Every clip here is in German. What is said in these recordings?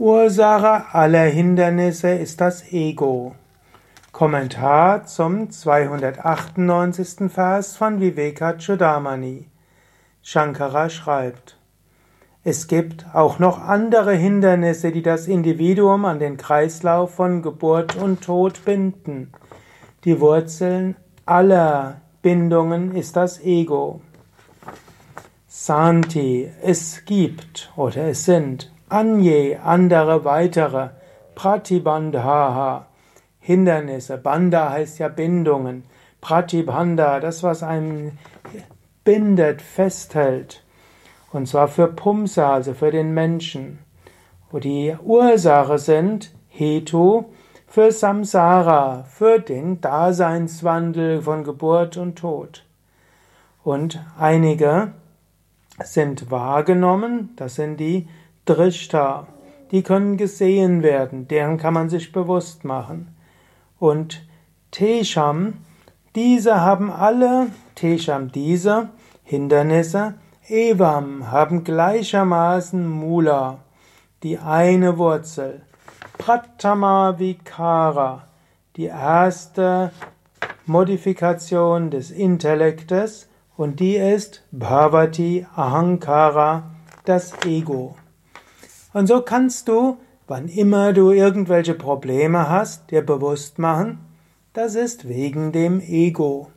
Ursache aller Hindernisse ist das Ego. Kommentar zum 298. Vers von Vivekachudamani. Shankara schreibt, es gibt auch noch andere Hindernisse, die das Individuum an den Kreislauf von Geburt und Tod binden. Die Wurzeln aller Bindungen ist das Ego. Santi, es gibt oder es sind Anye, andere, weitere, Pratibandhaha, Hindernisse. Banda heißt ja Bindungen. Pratibandha, das, was einen bindet, festhält. Und zwar für Pumsa, also für den Menschen. Wo die Ursache sind Hetu für Samsara, für den Daseinswandel von Geburt und Tod. Und einige sind wahrgenommen, das sind die Drishta, die können gesehen werden, deren kann man sich bewusst machen. Und Tesham, diese haben alle, Tesham, diese Hindernisse, Evam, haben gleichermaßen Mula, die eine Wurzel. Pratama Vikara, die erste Modifikation des Intellektes, und die ist Bhavati Ahankara, das Ego. Und so kannst du, wann immer du irgendwelche Probleme hast, dir bewusst machen, das ist wegen dem Ego.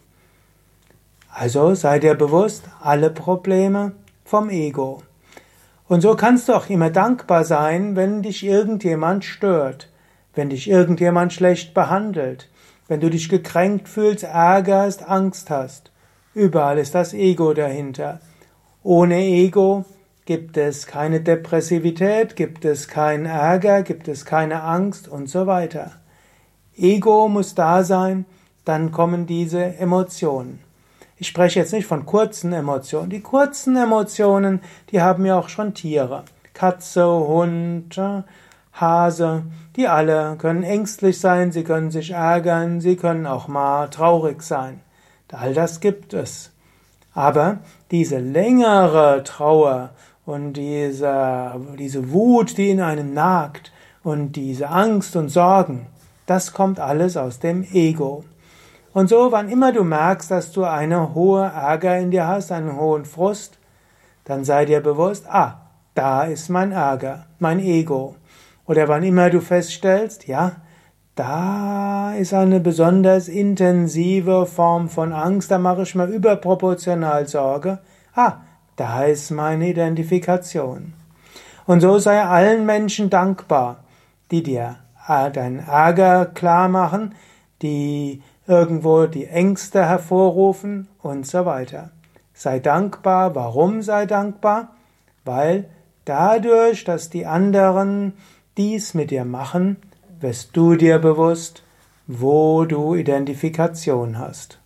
Also sei dir bewusst, alle Probleme vom Ego. Und so kannst du auch immer dankbar sein, wenn dich irgendjemand stört, wenn dich irgendjemand schlecht behandelt, wenn du dich gekränkt fühlst, ärgerst, Angst hast. Überall ist das Ego dahinter. Ohne Ego gibt es keine Depressivität, gibt es keinen Ärger, gibt es keine Angst und so weiter. Ego muss da sein, dann kommen diese Emotionen. Ich spreche jetzt nicht von kurzen Emotionen. Die kurzen Emotionen, die haben ja auch schon Tiere. Katze, Hund, Hase, die alle können ängstlich sein, sie können sich ärgern, sie können auch mal traurig sein. All das gibt es. Aber diese längere Trauer und diese, diese Wut, die in einem nagt und diese Angst und Sorgen, das kommt alles aus dem Ego. Und so, wann immer du merkst, dass du eine hohe Ärger in dir hast, einen hohen Frust, dann sei dir bewusst, ah, da ist mein Ärger, mein Ego. Oder wann immer du feststellst, ja, da ist eine besonders intensive Form von Angst, da mache ich mir überproportional Sorge. Ah, da ist meine Identifikation. Und so sei allen Menschen dankbar, die dir deinen Ärger klar machen, die irgendwo die Ängste hervorrufen und so weiter. Sei dankbar. Warum sei dankbar? Weil dadurch, dass die anderen dies mit dir machen, wirst du dir bewusst, wo du Identifikation hast.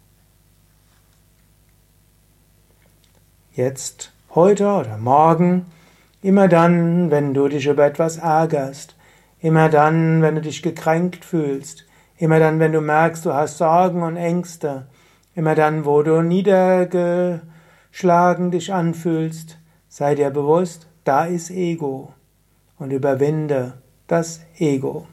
Jetzt, heute oder morgen, immer dann, wenn du dich über etwas ärgerst, immer dann, wenn du dich gekränkt fühlst, immer dann, wenn du merkst, du hast Sorgen und Ängste, immer dann, wo du niedergeschlagen dich anfühlst, sei dir bewusst, da ist Ego und überwinde das Ego.